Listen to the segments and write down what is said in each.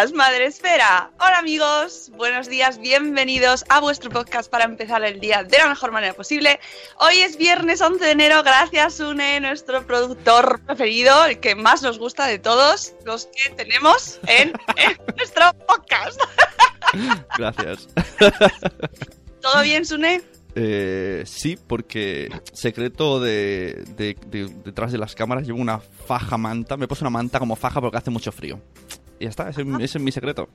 días, Madre Esfera. Hola amigos, buenos días, bienvenidos a vuestro podcast para empezar el día de la mejor manera posible. Hoy es viernes 11 de enero, gracias Une, nuestro productor preferido, el que más nos gusta de todos los que tenemos en, en nuestro podcast. Gracias. ¿Todo bien, Sune? Eh, sí, porque secreto de, de- de- detrás de las cámaras llevo una faja manta. Me puse una manta como faja porque hace mucho frío. Y ya está, ese, ese es mi secreto.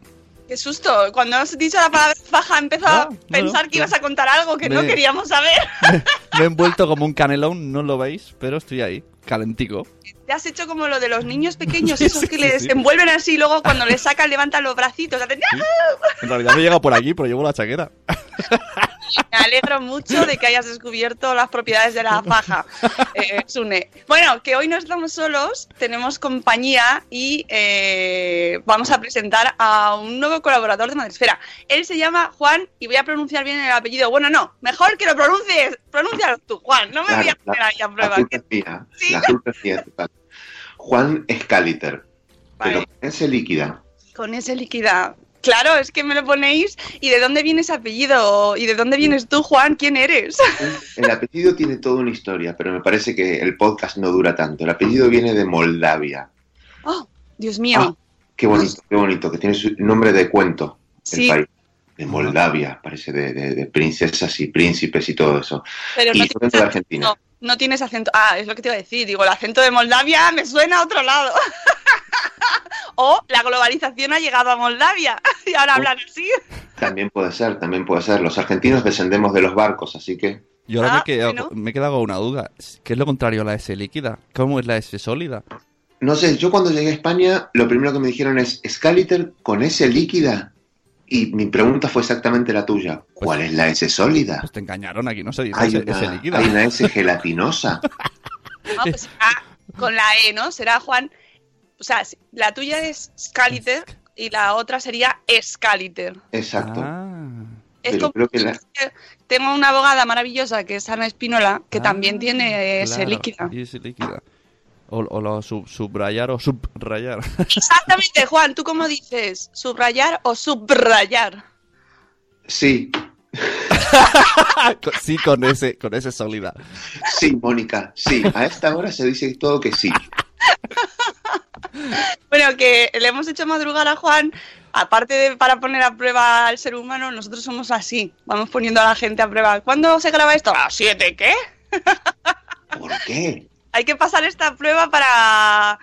Qué susto, cuando has dicho la palabra faja he empezado Ah, a no, pensar no, que ibas no. a contar algo que no Me- queríamos saber. Me he envuelto como un canelón, no lo veis, pero estoy ahí, calentico. Te has hecho como lo de los niños pequeños, Sí, esos sí, que sí, les sí. envuelven así y luego cuando les sacan levantan los bracitos. hacen. En realidad me llega por aquí, pero llevo la chaqueta. Me alegro mucho de que hayas descubierto las propiedades de la faja, eh, Sune. Bueno, que hoy no estamos solos, tenemos compañía y eh, vamos a presentar a un nuevo colaborador de Madresfera. Él se llama Juan y voy a pronunciar bien el apellido. Bueno, no, mejor que lo pronuncies. Pronúncialo tú, Juan. No me voy a poner ahí a La prueba. culpa es mía. Sí. La culpa es mía, total. Juan Scaliter. Pero Vale. ese líquida. Con ese líquida. Claro, es que me lo ponéis. ¿Y de dónde viene ese apellido? ¿Y de dónde vienes tú, Juan? ¿Quién eres? El apellido tiene toda una historia, pero me parece que el podcast no dura tanto. El apellido viene de Moldavia. Oh, Dios mío. Ah, Qué bonito, qué bonito, que tiene su nombre de cuento. El Sí. país. De Moldavia, parece de, de- de princesas y príncipes y todo eso. Pero y no de Argentina. no, no tienes acento. Ah, es lo que te iba a decir. Digo, el acento de Moldavia me suena a otro lado. o la globalización ha llegado a Moldavia y ahora hablan así. También puede ser, también puede ser. Los argentinos descendemos de los barcos, así que Yo ahora Ah, me, he quedado, bueno. me he quedado con una duda. ¿Qué es lo contrario a la S líquida? ¿Cómo es la S sólida? No sé, yo cuando llegué a España, lo primero que me dijeron es, ¿Scaliter con S líquida? Y mi pregunta fue exactamente la tuya. ¿Cuál es la S sólida? Pues te engañaron aquí, no se dice Hay S, una, S líquida. hay una S gelatinosa. No, pues será con la E, ¿no? Será Juan. O sea, la tuya es Scaliter y la otra sería Escaliter. Exacto. Ah. Es como creo que la- tengo una abogada maravillosa que es Ana Espinola, que Ah, también tiene ese claro, líquida. y S líquida. O, o lo sub- subrayar o subrayar. Exactamente, Juan, ¿tú cómo dices? ¿Subrayar o subrayar? Sí, Con- sí, con S, con S sólida. sí, Mónica, sí. A esta hora se dice todo que sí. Bueno, que le hemos hecho madrugar a Juan, aparte de para poner a prueba al ser humano, nosotros somos así. Vamos poniendo a la gente a prueba. ¿Cuándo se graba esto? A las 7, ¿qué? ¿Por qué? Hay que pasar esta prueba para,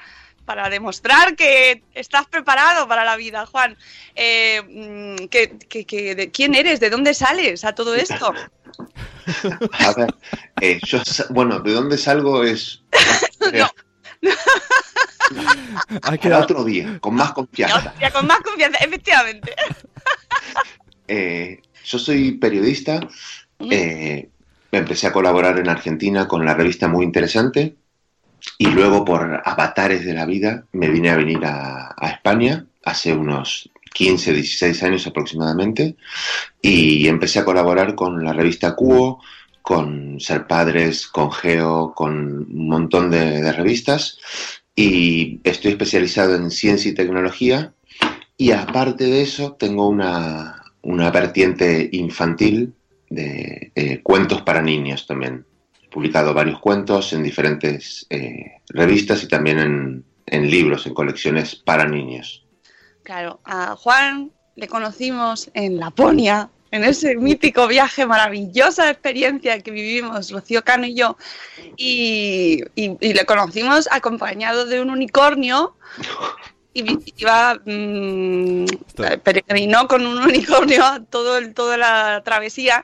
para demostrar que estás preparado para la vida, Juan. Eh, mm, que, que- que- de ¿Quién eres? ¿De dónde sales a todo esto? A ver, eh, yo, bueno, ¿de dónde salgo? Es Hay para quedado- otro día, con más confianza. Ya, con más confianza, efectivamente. Eh, yo soy periodista. eh, empecé a colaborar en Argentina con la revista Muy Interesante y luego por avatares de la vida me vine a venir a, España hace unos 15, 16 años aproximadamente. Y empecé a colaborar con la revista Cuo, con Ser Padres, con Geo, con un montón de, de revistas. Y estoy especializado en ciencia y tecnología. Y aparte de eso tengo una, una vertiente infantil de eh, cuentos para niños también. He publicado varios cuentos en diferentes eh, revistas y también en, en libros, en colecciones para niños. Claro, a Juan le conocimos en Laponia, en ese mítico viaje, maravillosa experiencia que vivimos Rocío Cano y yo, y, y- y le conocimos acompañado de un unicornio. Y iba, mm, Esto- peregrinó con un unicornio todo el- toda la travesía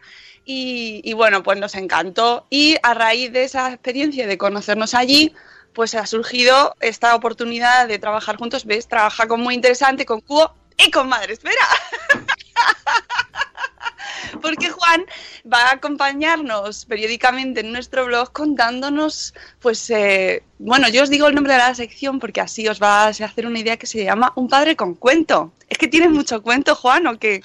y, bueno, pues nos encantó y a raíz de esa experiencia de conocernos allí, pues ha surgido esta oportunidad de trabajar juntos, ¿ves? Trabaja con muy interesante, con Cubo y con Madre Espera. Porque Juan va a acompañarnos periódicamente en nuestro blog contándonos, pues, eh, bueno, yo os digo el nombre de la sección porque así os va a hacer una idea que se llama Un padre con cuento. Es que tienes mucho cuento, Juan, ¿o qué?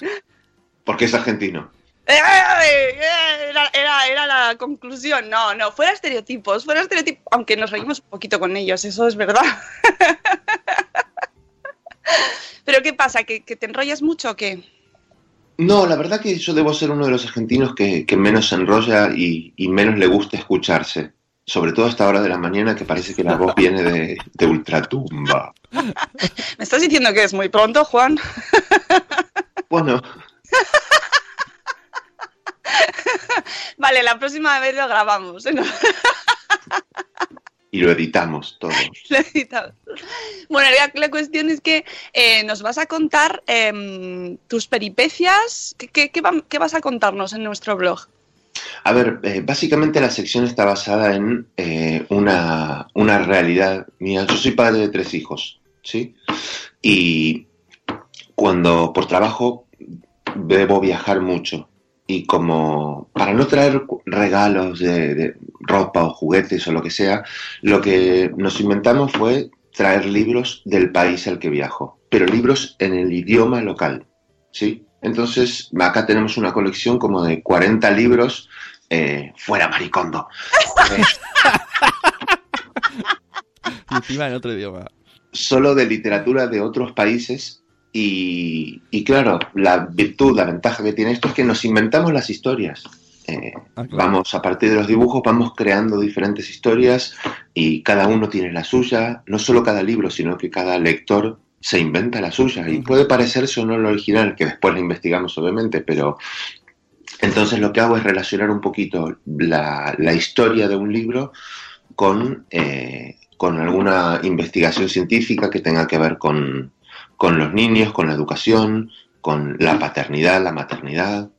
Porque es argentino. ¡Eh, eh, eh! Era, era- era la conclusión. No, no, fuera estereotipos, fuera estereotipos, aunque nos reímos un poquito con ellos, eso es verdad. Pero ¿qué pasa? ¿Que, que te enrollas mucho o qué? No, la verdad que yo debo ser uno de los argentinos que, que menos se enrolla y, y menos le gusta escucharse. Sobre todo a esta hora de la mañana que parece que la voz viene de, de ultratumba. ¿Me estás diciendo que es muy pronto, Juan? Bueno, Vale, la próxima vez lo grabamos. y lo editamos todo. Lo editamos. Bueno, la, la cuestión es que eh, nos vas a contar em, tus peripecias. ¿Qué, qué- qué vam- qué vas a contarnos en nuestro blog? A ver, eh, básicamente la sección está basada en eh, una, una realidad mía. Yo soy padre de tres hijos, ¿sí? Y cuando por trabajo debo viajar mucho. Y como para no traer regalos de, de ropa o juguetes o lo que sea, lo que nos inventamos fue traer libros del país al que viajo, pero libros en el idioma local, ¿sí? Entonces, acá tenemos una colección como de 40 libros eh, fuera maricondo. Encima en otro idioma. solo de literatura de otros países y, y claro, la virtud, la ventaja que tiene esto es que nos inventamos las historias. Eh, Ah, claro. Vamos, a partir de los dibujos, vamos creando diferentes historias y cada uno tiene la suya, no solo cada libro, sino que cada lector se inventa la suya y puede parecerse o no lo original, que después lo investigamos obviamente, pero entonces lo que hago es relacionar un poquito la, la historia de un libro con, eh, con alguna investigación científica que tenga que ver con, con los niños, con la educación, con la paternidad, la maternidad.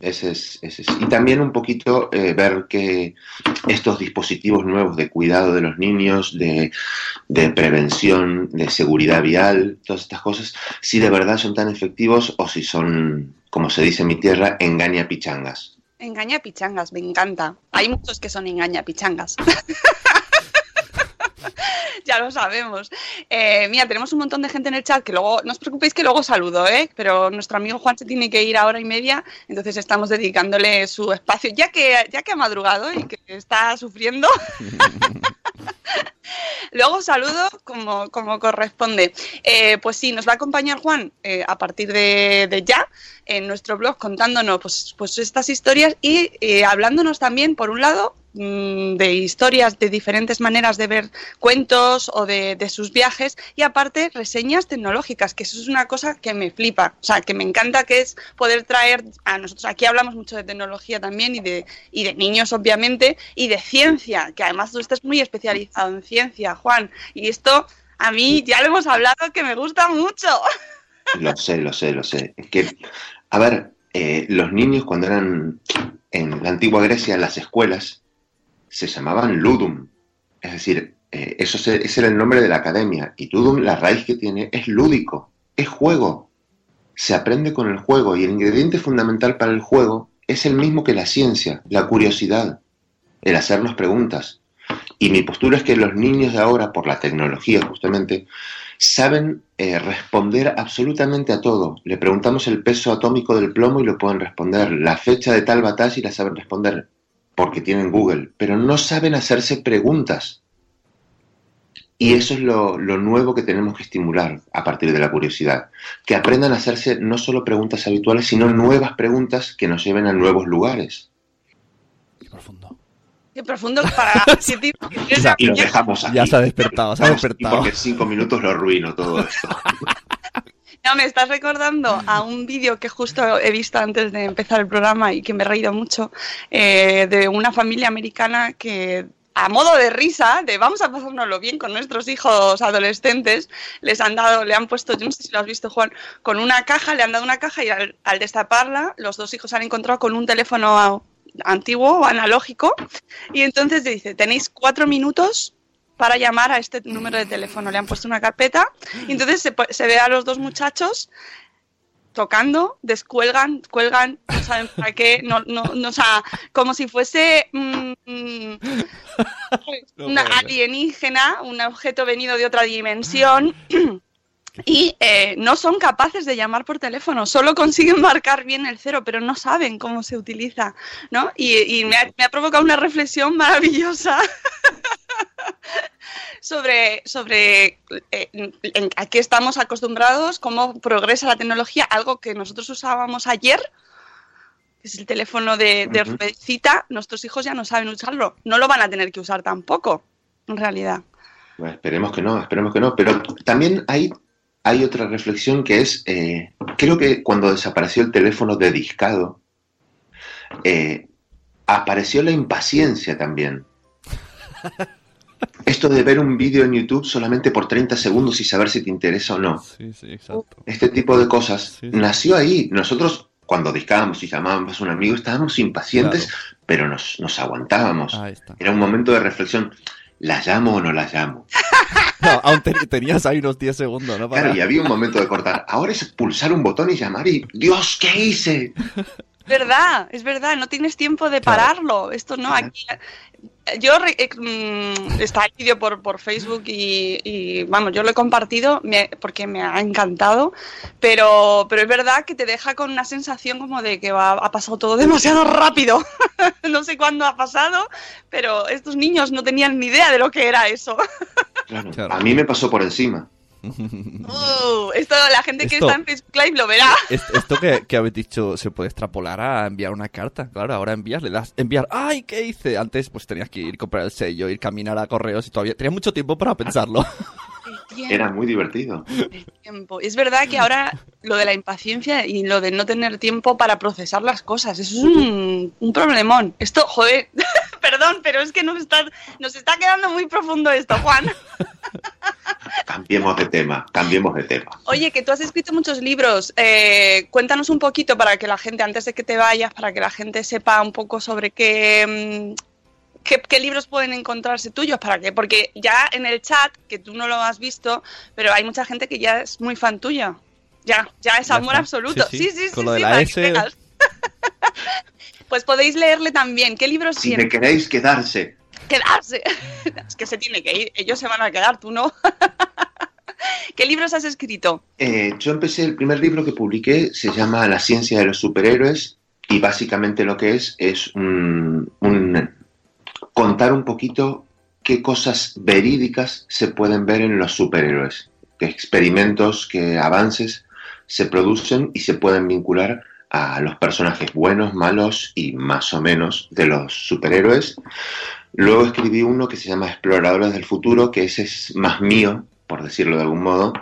Ese es, ese es. Y también un poquito eh, ver que estos dispositivos nuevos de cuidado de los niños, de, de prevención, de seguridad vial, todas estas cosas, si de verdad son tan efectivos o si son, como se dice en mi tierra, engaña pichangas. Engaña pichangas, me encanta. Hay muchos que son engaña pichangas. ya lo sabemos. Eh, mira, tenemos un montón de gente en el chat que luego, no os preocupéis que luego saludo, ¿eh? Pero nuestro amigo Juan se tiene que ir a hora y media, entonces estamos dedicándole su espacio, ya que, ya que ha madrugado y que está sufriendo. Luego saludo como, corresponde. Eh, pues sí, nos va a acompañar Juan eh, a partir de, ya en nuestro blog contándonos pues, pues estas historias y eh, hablándonos también, por un lado, mm, de historias de diferentes maneras de ver cuentos o de, de sus viajes y aparte reseñas tecnológicas, que eso es una cosa que me flipa, o sea, que me encanta que es poder traer a nosotros, aquí hablamos mucho de tecnología también y de, y de niños obviamente y de ciencia, que además tú estás muy especializado en ciencia ciencia, Juan. Y esto a mí ya lo hemos hablado que me gusta mucho. Lo sé, lo sé, lo sé. Es que, a ver, eh, los niños cuando eran en la antigua Grecia, las escuelas, se llamaban ludum. Es decir, eh, eso se- ese era el nombre de la academia. Y ludum, la raíz que tiene, es lúdico, es juego. Se aprende con el juego y el ingrediente fundamental para el juego es el mismo que la ciencia, la curiosidad, el hacernos preguntas. Y mi postura es que los niños de ahora, por la tecnología justamente, saben eh, responder absolutamente a todo. Le preguntamos el peso atómico del plomo y lo pueden responder. La fecha de tal batalla y la saben responder porque tienen Google, pero no saben hacerse preguntas. Y eso es lo, nuevo que tenemos que estimular a partir de la curiosidad. Que aprendan a hacerse no solo preguntas habituales, sino nuevas preguntas que nos lleven a nuevos lugares. Profundo. Qué profundo para... qué tipo- O sea, Y lo dejamos aquí. Ya se ha despertado, se ha Y despertado. porque en cinco minutos lo arruino todo esto. No, me estás recordando a un vídeo que justo he visto antes de empezar el programa y que me he reído mucho, eh, de una familia americana que a modo de risa, de vamos a pasárnoslo bien con nuestros hijos adolescentes, les han dado, le han puesto, yo no sé si lo has visto Juan, con una caja, le han dado una caja y al, al destaparla, los dos hijos se han encontrado con un teléfono a- antiguo o analógico y entonces dice, tenéis cuatro minutos para llamar a este número de teléfono. Le han puesto una carpeta y entonces se, ve a los dos muchachos tocando, descuelgan, cuelgan, no saben para qué, no, no, no, o sea, como si fuese mm, mm, No una puede alienígena, un objeto venido de otra dimensión. Y eh, no son capaces de llamar por teléfono, solo consiguen marcar bien el cero, pero no saben cómo se utiliza, ¿no? Y, y me, ha, me ha provocado una reflexión maravillosa sobre, sobre eh, en- a qué estamos acostumbrados, cómo progresa la tecnología, algo que nosotros usábamos ayer, que es el teléfono de, de ruedecita, nuestros hijos ya no saben usarlo, no lo van a tener que usar tampoco, en realidad. Bueno, esperemos que no, esperemos que no. Pero también hay, hay otra reflexión que es, eh, creo que cuando desapareció el teléfono de discado, eh, apareció la impaciencia también. Esto de ver un vídeo en YouTube solamente por 30 segundos y saber si te interesa o no. Sí, sí, exacto. Este tipo de cosas Sí, nació ahí. Nosotros, cuando discábamos y llamábamos a un amigo, estábamos impacientes, Claro. pero nos, nos aguantábamos. Ahí está. Era un momento de reflexión. ¿La llamo o no la llamo? No, aún te- tenías ahí unos 10 segundos, ¿no? Para... Claro, y había un momento de cortar. Ahora es pulsar un botón y llamar y Dios, ¿qué hice? verdad, es verdad, no tienes tiempo de Claro. pararlo. Esto no, aquí. Yo eh, mm, está el vídeo por, por Facebook y, y, vamos, yo lo he compartido me- porque me ha encantado, pero, pero es verdad que te deja con una sensación como de que va- ha pasado todo demasiado rápido. no sé cuándo ha pasado, pero estos niños no tenían ni idea de lo que era eso. Claro. A mí me pasó por encima. Uh, esto la gente que Esto- está en Facebook Live lo verá. Es- Esto que, que habéis dicho se puede extrapolar a enviar una carta. Claro, ahora envías, le das enviar. ¡Ay, qué hice! Antes pues tenías que ir comprar el sello, ir caminar a correos y todavía tenías mucho tiempo para pensarlo. Era muy divertido. el tiempo. Es verdad que ahora lo de la impaciencia y lo de no tener tiempo para procesar las cosas, eso es un, un problemón. Esto, joder, perdón, pero es que nos está, nos está quedando muy profundo esto, Juan. Cambiemos de tema, cambiemos de tema. Oye, que tú has escrito muchos libros. eh, cuéntanos un poquito para que la gente, antes de que te vayas, para que la gente sepa un poco sobre qué, mm, qué, qué libros pueden encontrarse tuyos, para que, porque ya en el chat, que tú no lo has visto, pero hay mucha gente que ya es muy fan tuya. Ya, ya es amor absoluto. Sí, Sí, sí. sí, sí. Con lo de la S. pues podéis leerle también. ¿Qué libros Si me queréis quedarse, Quedarse. es que se tiene que ir. Ellos se van a quedar, tú no. ¿Qué libros has escrito? Eh, yo empecé, el primer libro que publiqué se llama La ciencia de los superhéroes y básicamente lo que es es un, contar un poquito qué cosas verídicas se pueden ver en los superhéroes, qué experimentos, qué avances se producen y se pueden vincular a los personajes buenos, malos y más o menos de los superhéroes. Luego escribí uno que se llama Exploradores del Futuro, que ese es más mío, por decirlo de algún modo,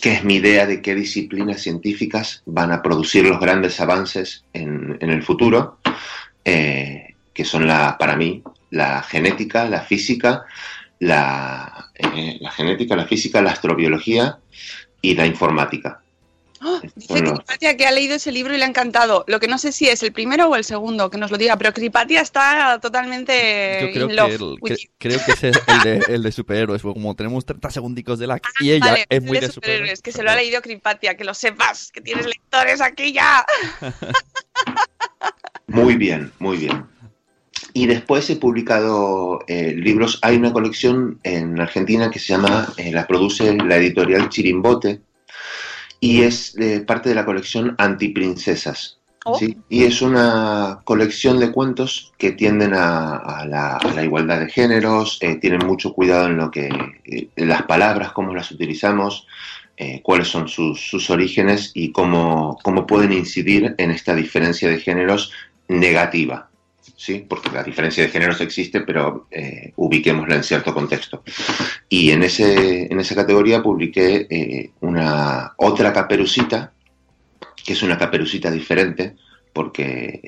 que es mi idea de qué disciplinas científicas van a producir los grandes avances en, el futuro, eh, que son la, para mí la genética, la física, la, eh, la genética, la física, la astrobiología y la informática. ¡Oh! Estos dice los- Cripatia que ha leído ese libro y le ha encantado. Lo que no sé si es el primero o el segundo, que nos lo diga, pero Cripatia está totalmente Yo creo in que, love el- with que- you. creo que ese es el de, el de superhéroes, porque como tenemos 30 segundicos de la y ella Ah, Vale, es el muy de de superhéroes, superhéroes. que se lo ha leído Cripatia, que lo sepas, que tienes lectores aquí ya. Muy bien, muy bien. Y después he publicado eh, libros. Hay una colección en Argentina que se llama, eh, la produce la editorial Chirimbote y es eh, parte de la colección Antiprincesas. Oh. ¿sí? Y es una colección de cuentos que tienden a, a la, a la igualdad de géneros, eh, tienen mucho cuidado en lo que eh, en las palabras, cómo las utilizamos, cuáles son sus, sus orígenes y cómo, cómo pueden incidir en esta diferencia de géneros negativa. ¿Sí? Porque la diferencia de géneros existe, pero eh, ubiquémosla en cierto contexto. Y en, ese, en esa categoría publiqué eh, una otra caperucita, que es una caperucita diferente, porque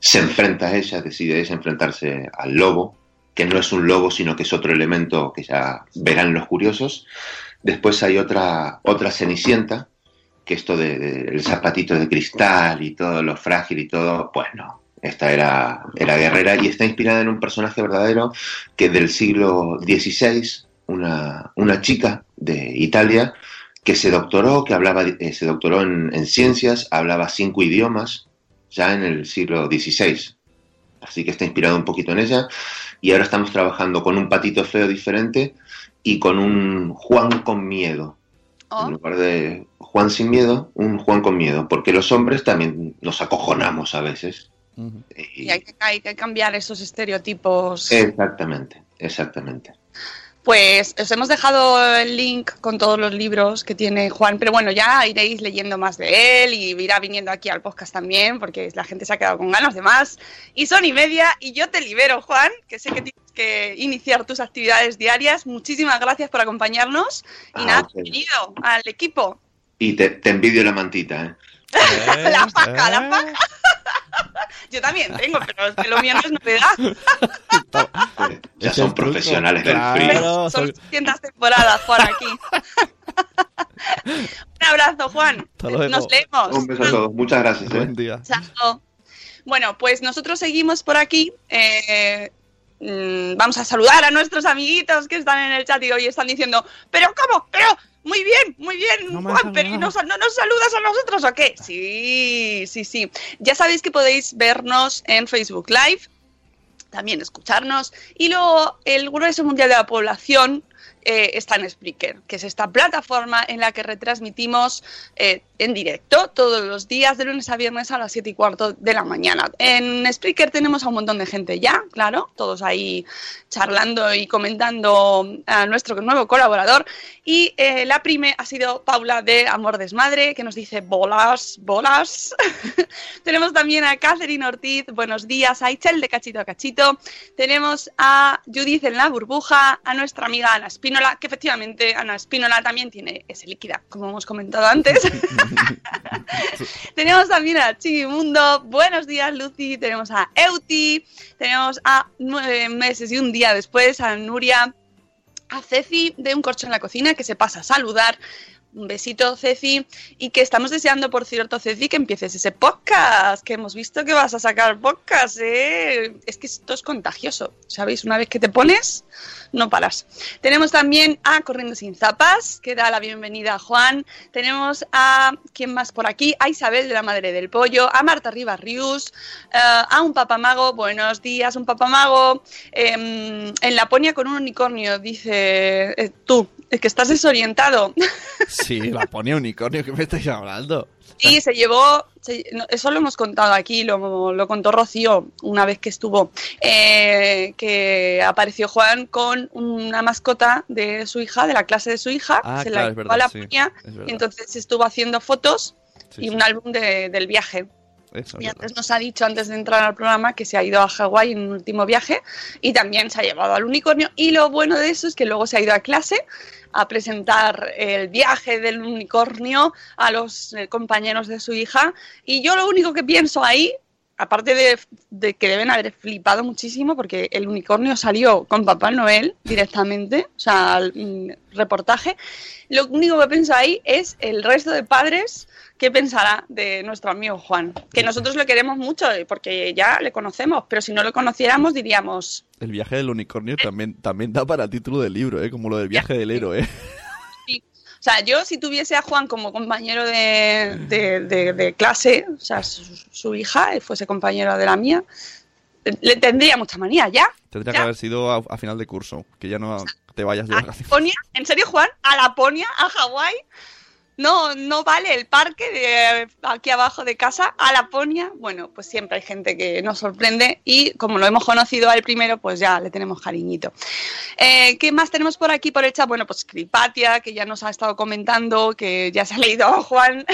se enfrenta a ella, decide ella enfrentarse al lobo, que no es un lobo, sino que es otro elemento que ya verán los curiosos. Después hay otra, otra cenicienta, que esto del de, el zapatito de cristal y todo lo frágil y todo, pues no. Esta era, era guerrera y está inspirada en un personaje verdadero que del siglo XVI, una, una chica de Italia que se doctoró, que hablaba, eh, se doctoró en, en, ciencias, hablaba cinco idiomas ya en el siglo XVI. Así que está inspirado un poquito en ella. Y ahora estamos trabajando con un patito feo diferente y con un Juan con miedo. Oh. En lugar de Juan sin miedo, un Juan con miedo. Porque los hombres también nos acojonamos a veces. Uh -huh. y, y hay, que, hay que cambiar esos estereotipos. Exactamente, exactamente. Pues os hemos dejado el link con todos los libros que tiene Juan, pero bueno, ya iréis leyendo más de él y irá viniendo aquí al podcast también, porque la gente se ha quedado con ganas de más. Y son y media, y yo te libero, Juan, que sé que tienes que iniciar tus actividades diarias. Muchísimas gracias por acompaños y ah, nada, okay. bienvenido al equipo. Y te, te envidio la mantita, ¿eh? ¿Eh? la faca, ¿Eh? la faca. Yo también tengo, pero es que lo mío no es novedad. ya son profesionales del frío. Son 200 temporadas por aquí. Un abrazo, Juan. Nos leemos. Un beso a todos. Muchas gracias. ¿eh? Buen día. Chao. Bueno, pues nosotros seguimos por aquí. Eh, vamos a saludar a nuestros amiguitos que están en el chat y hoy están diciendo, pero ¿cómo? Pero muy bien, muy bien, no Juan, pero ¿no, ¿no, nos saludas a nosotros o qué? Sí, sí, sí. Ya sabéis que podéis vernos en Facebook Live, también escucharnos, y luego el Grueso Mundial de la Población eh, está en Spreaker, que es esta plataforma en la que retransmitimos eh, en directo todos los días, de lunes a viernes a las 7 y cuarto de la mañana. En Spreaker tenemos a un montón de gente ya, claro, todos ahí charlando y comentando a nuestro nuevo colaborador. Y eh, la prime ha sido Paula de Amor Desmadre, que nos dice bolas, bolas. tenemos también a Catherine Ortiz, buenos días, a Ichel de Cachito a Cachito. Tenemos a Judith en la burbuja, a nuestra amiga Ana Espínola, que efectivamente Ana Espínola también tiene ese líquida, como hemos comentado antes. tenemos también a Chivimundo, buenos días Lucy, tenemos a Euti, tenemos a nueve meses y un día después a Nuria, a Ceci de Un Corcho en la Cocina, que se pasa a saludar. Un besito, Ceci, y que estamos deseando, por cierto, Ceci, que empieces ese podcast, que hemos visto que vas a sacar podcast, ¿eh? Es que esto es contagioso, ¿sabéis? Una vez que te pones, no paras. Tenemos también a Corriendo Sin Zapas, que da la bienvenida a Juan. Tenemos a, ¿quién más por aquí? A Isabel de la Madre del Pollo, a Marta Rivas Rius, uh, a un papamago, buenos días, un papamago, eh, en Laponia con un unicornio, dice eh, tú, es que estás desorientado. Sí, Laponia unicornio, ¿qué me estáis hablando? Sí, se llevó, se, no, eso lo hemos contado aquí, lo, lo, contó Rocío una vez que estuvo, eh, que apareció Juan con una mascota de su hija, de la clase de su hija, ah, se claro, la llevó verdad, a sí, Laponia, es verdad. y entonces estuvo haciendo fotos Sí, y sí. un álbum de- del viaje. Eso, Y es antes verdad. nos ha dicho, antes de entrar al programa, que se ha ido a Hawái en un último viaje y también se ha llevado al unicornio. Y lo bueno de eso es que luego se ha ido a clase a presentar el viaje del unicornio a los eh, compañeros de su hija. Y yo lo único que pienso ahí, aparte de, de que deben haber flipado muchísimo, porque el unicornio salió con Papá Noel directamente, o sea, el mm, reportaje, lo único que pienso ahí es el resto de padres qué pensará de nuestro amigo Juan. Que nosotros le queremos mucho eh, porque ya le conocemos, pero si no lo conociéramos diríamos... El viaje del unicornio también, también da para título del libro, ¿eh? como lo del viaje del héroe. Sí. O sea, yo si tuviese a Juan como compañero de, de- de- de clase, o sea, su, su hija eh, fuese compañera de la mía, le tendría mucha manía, ¿ya? Tendría Ya. que haber sido a, a final de curso, que ya no te vayas de ¿A vacaciones. Laponia? ¿En serio, Juan? ¿A Laponia? ¿A Hawái? No, no vale el parque de aquí abajo de casa a Laponia. Bueno, pues siempre hay gente que nos sorprende y como lo hemos conocido al primero, pues ya le tenemos cariñito. Eh, ¿Qué más tenemos por aquí por el chat? Bueno, pues Cripatia, que ya nos ha estado comentando, que ya se ha leído Juan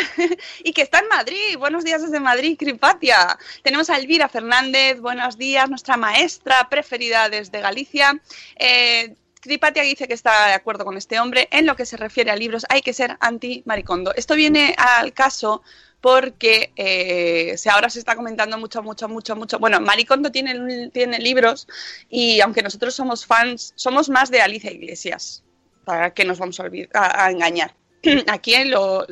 y que está en Madrid. Buenos días desde Madrid, Cripatia. Tenemos a Elvira Fernández, buenos días, nuestra maestra preferida desde Galicia. Eh, Cripatia dice que está de acuerdo con este hombre. En lo que se refiere a libros, hay que ser anti-maricondo. Esto viene al caso porque eh, se, ahora se está comentando mucho, mucho, mucho, mucho. Bueno, Maricondo tiene, tiene libros y aunque nosotros somos fans, somos más de Alicia Iglesias. ¿Para qué nos vamos a, a- a engañar? Aquí lo,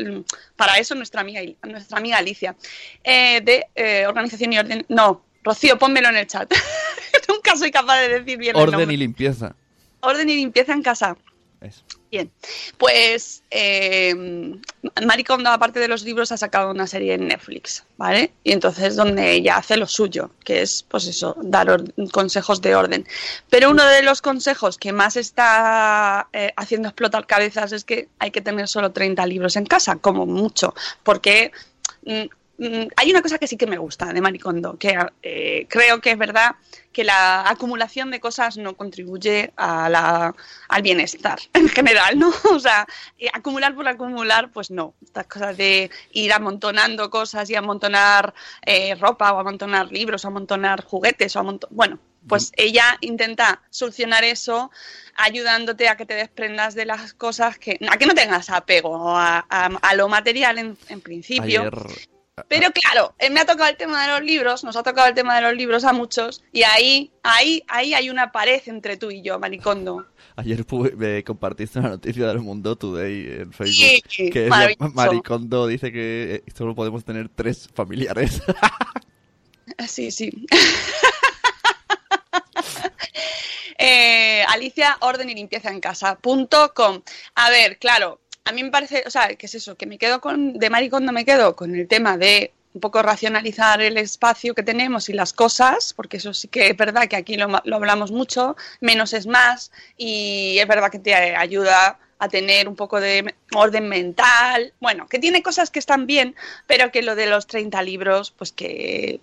para eso nuestra amiga, nuestra amiga Alicia. Eh, de eh, Organización y Orden. No, Rocío, pónmelo en el chat. Nunca soy capaz de decir bien el Orden nombre. y limpieza. Orden y limpieza en casa. Eso. Bien, pues eh, Maricondo, aparte de los libros, ha sacado una serie en Netflix, ¿vale? Y entonces donde ella hace lo suyo, que es, pues eso, dar consejos de orden. Pero uno de los consejos que más está eh, haciendo explotar cabezas es que hay que tener solo 30 libros en casa, como mucho, porque mm, hay una cosa que sí que me gusta de Maricondo, que eh, creo que es verdad que la acumulación de cosas no contribuye a la, al bienestar en general, ¿no? O sea, eh, acumular por acumular, pues no. Estas cosas de ir amontonando cosas y amontonar eh, ropa o amontonar libros o amontonar juguetes o amontonar... Bueno, pues ella intenta solucionar eso ayudándote a que te desprendas de las cosas que... a que no tengas apego a, a- a lo material en, en principio. Ayer, Pero claro, eh, me ha tocado el tema de los libros, nos ha tocado el tema de los libros a muchos, y ahí, ahí, ahí hay una pared entre tú y yo, Maricondo. ayer me compartiste una noticia del Mundo Today en Facebook. Sí, que. Maricondo dice que eh, solo podemos tener tres familiares. Sí, sí. Eh, Alicia, orden y limpieza en casa.com. A ver, claro, a mí me parece, o sea, ¿qué es eso? Que me quedo con, de Maricondo me quedo con el tema de un poco racionalizar el espacio que tenemos y las cosas, porque eso sí que es verdad que aquí lo, lo hablamos mucho, menos es más, y es verdad que te ayuda a tener un poco de orden mental, bueno, que tiene cosas que están bien, pero que lo de los 30 libros, pues que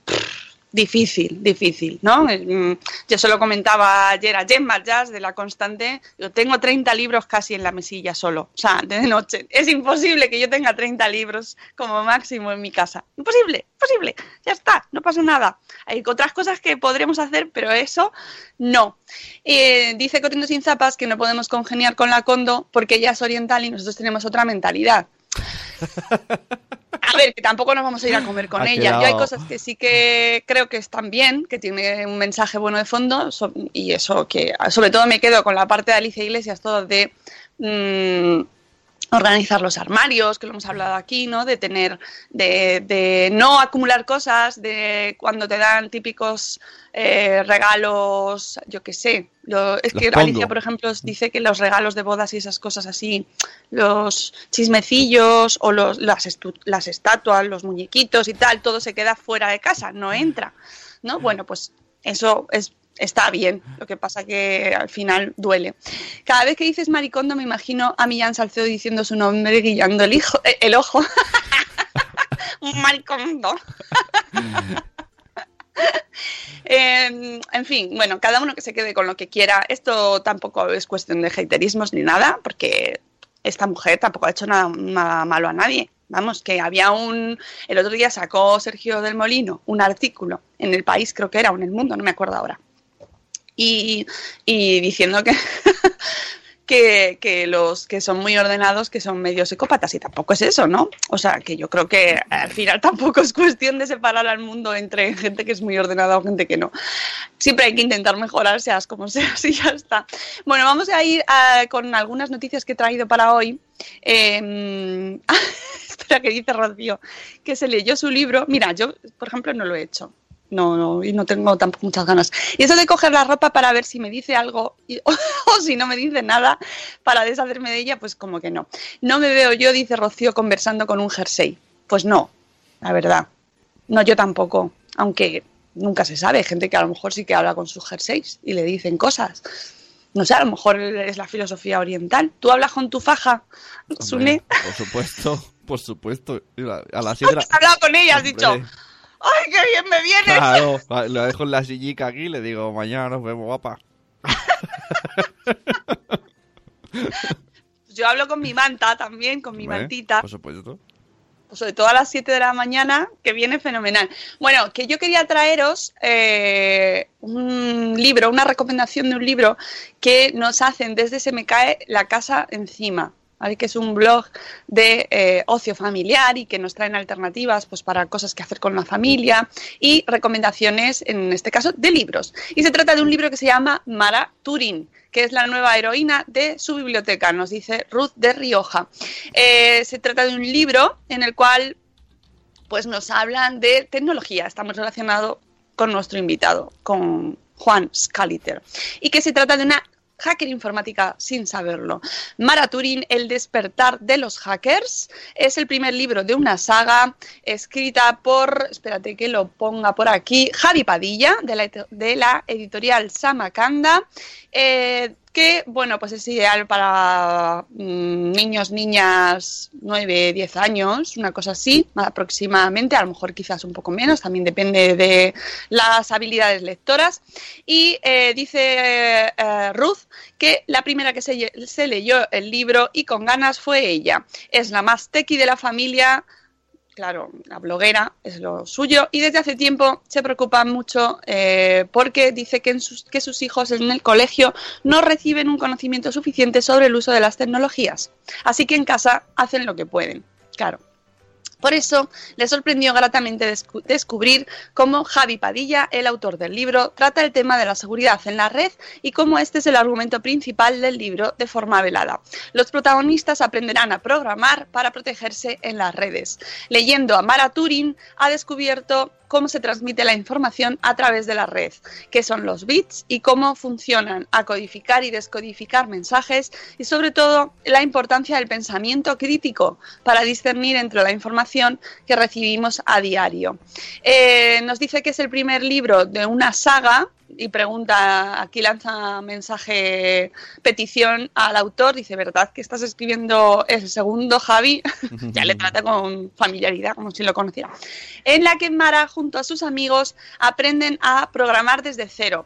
difícil, difícil, ¿no? Mm, Yo se lo comentaba ayer a Gemma Jazz de La Constante, yo tengo 30 libros casi en la mesilla solo, o sea, de noche. Es imposible que yo tenga 30 libros como máximo en mi casa. Imposible, imposible, ya está, no pasa nada. Hay otras cosas que podremos hacer, pero eso no. Eh, dice Corriendo sin zapas que no podemos congeniar con la Condo porque ella es oriental y nosotros tenemos otra mentalidad. A ver, que tampoco nos vamos a ir a comer con Ha ella. Yo hay cosas que sí que creo que están bien, que tiene un mensaje bueno de fondo, y eso que sobre todo me quedo con la parte de Alicia Iglesias, todo de mm, organizar los armarios, que lo hemos hablado aquí, ¿no? De tener, de, de no acumular cosas, de cuando te dan típicos eh, regalos, yo qué sé. Lo- es Los que pongo. Alicia, por ejemplo, dice que los regalos de bodas y esas cosas así, los chismecillos o los, las, estu- las estatuas, los muñequitos y tal, todo se queda fuera de casa, no entra, ¿no? Bueno, pues eso es está bien, lo que pasa que al final duele. Cada vez que dices maricondo me imagino a Millán Salcedo diciendo su nombre guiando el, hijo, eh, el ojo. Un maricondo. Eh, en fin, bueno, cada uno que se quede con lo que quiera. Esto tampoco es cuestión de haterismos ni nada, porque esta mujer tampoco ha hecho nada malo a nadie. Vamos, que había un... El otro día sacó Sergio del Molino un artículo en el país, creo que era, o en el mundo, no me acuerdo ahora. Y, y diciendo que, que, los que son muy ordenados, que son medio psicópatas, y tampoco es eso, ¿no? O sea, que yo creo que al final tampoco es cuestión de separar al mundo entre gente que es muy ordenada o gente que no. Siempre hay que intentar mejorar, seas como seas, y ya está. Bueno, vamos a ir con algunas noticias que he traído para hoy. Eh, espera, que dice Rocío, que se leyó su libro. Mira, yo, por ejemplo, no lo he hecho. No, no, y no tengo tampoco muchas ganas. Y eso de coger la ropa para ver si me dice algo y- o si no me dice nada para deshacerme de ella, pues como que no. No me veo yo, dice Rocío, conversando con un jersey. Pues no, la verdad. No, yo tampoco. Aunque nunca se sabe. Gente que a lo mejor sí que habla con sus jerseys y le dicen cosas. No sé, a lo mejor es la filosofía oriental. ¿Tú hablas con tu faja, Sune? Hombre, por supuesto, por supuesto. A las 7 de la... Has hablado con ella, has dicho, ¡ay, qué bien me viene! Claro, la dejo en la sillica aquí y le digo, mañana nos vemos, guapa. Yo hablo con mi manta también, con mi Hombre, mantita. Por supuesto. Pues sobre todo a las 7 de la mañana, que viene fenomenal. Bueno, que yo quería traeros eh, un libro, una recomendación de un libro que nos hacen desde Se me cae la casa encima. Que es un blog de eh, ocio familiar y que nos traen alternativas pues, para cosas que hacer con la familia y recomendaciones, en este caso, de libros. Y se trata de un libro que se llama Mara Turing, que es la nueva heroína de su biblioteca, nos dice Ruth de Rioja. Eh, se trata de un libro en el cual pues, nos hablan de tecnología, está muy relacionado con nuestro invitado, con Juan Scaliter, y que se trata de una hacker informática sin saberlo. Mara Turing, El despertar de los hackers, es el primer libro de una saga escrita por, espérate que lo ponga por aquí, Javi Padilla, de la, editorial Samarcanda, eh, que, bueno, pues es ideal para mm, niños, niñas 9, 10 años, una cosa así, aproximadamente, a lo mejor quizás un poco menos, también depende de las habilidades lectoras. Y eh, dice eh, Ruth que la primera que se, se leyó el libro y con ganas fue ella. Es la más tequi de la familia, claro, la bloguera es lo suyo y desde hace tiempo se preocupa mucho eh, porque dice que, sus, que sus hijos en el colegio no reciben un conocimiento suficiente sobre el uso de las tecnologías. Así que en casa hacen lo que pueden, claro. Por eso le sorprendió gratamente descu descubrir cómo Javi Padilla, el autor del libro, trata el tema de la seguridad en la red y cómo este es el argumento principal del libro de forma velada. Los protagonistas aprenderán a programar para protegerse en las redes. Leyendo a Mara Turing, ha descubierto cómo se transmite la información a través de la red, qué son los bits y cómo funcionan, a codificar y descodificar mensajes y sobre todo la importancia del pensamiento crítico para discernir entre la información que recibimos a diario. Eh, nos dice que es el primer libro de una saga y pregunta, aquí lanza mensaje, petición al autor, dice, ¿verdad que estás escribiendo el segundo, Javi? ya le trata con familiaridad, como si lo conociera. En la que Mara, junto a sus amigos, aprenden a programar desde cero,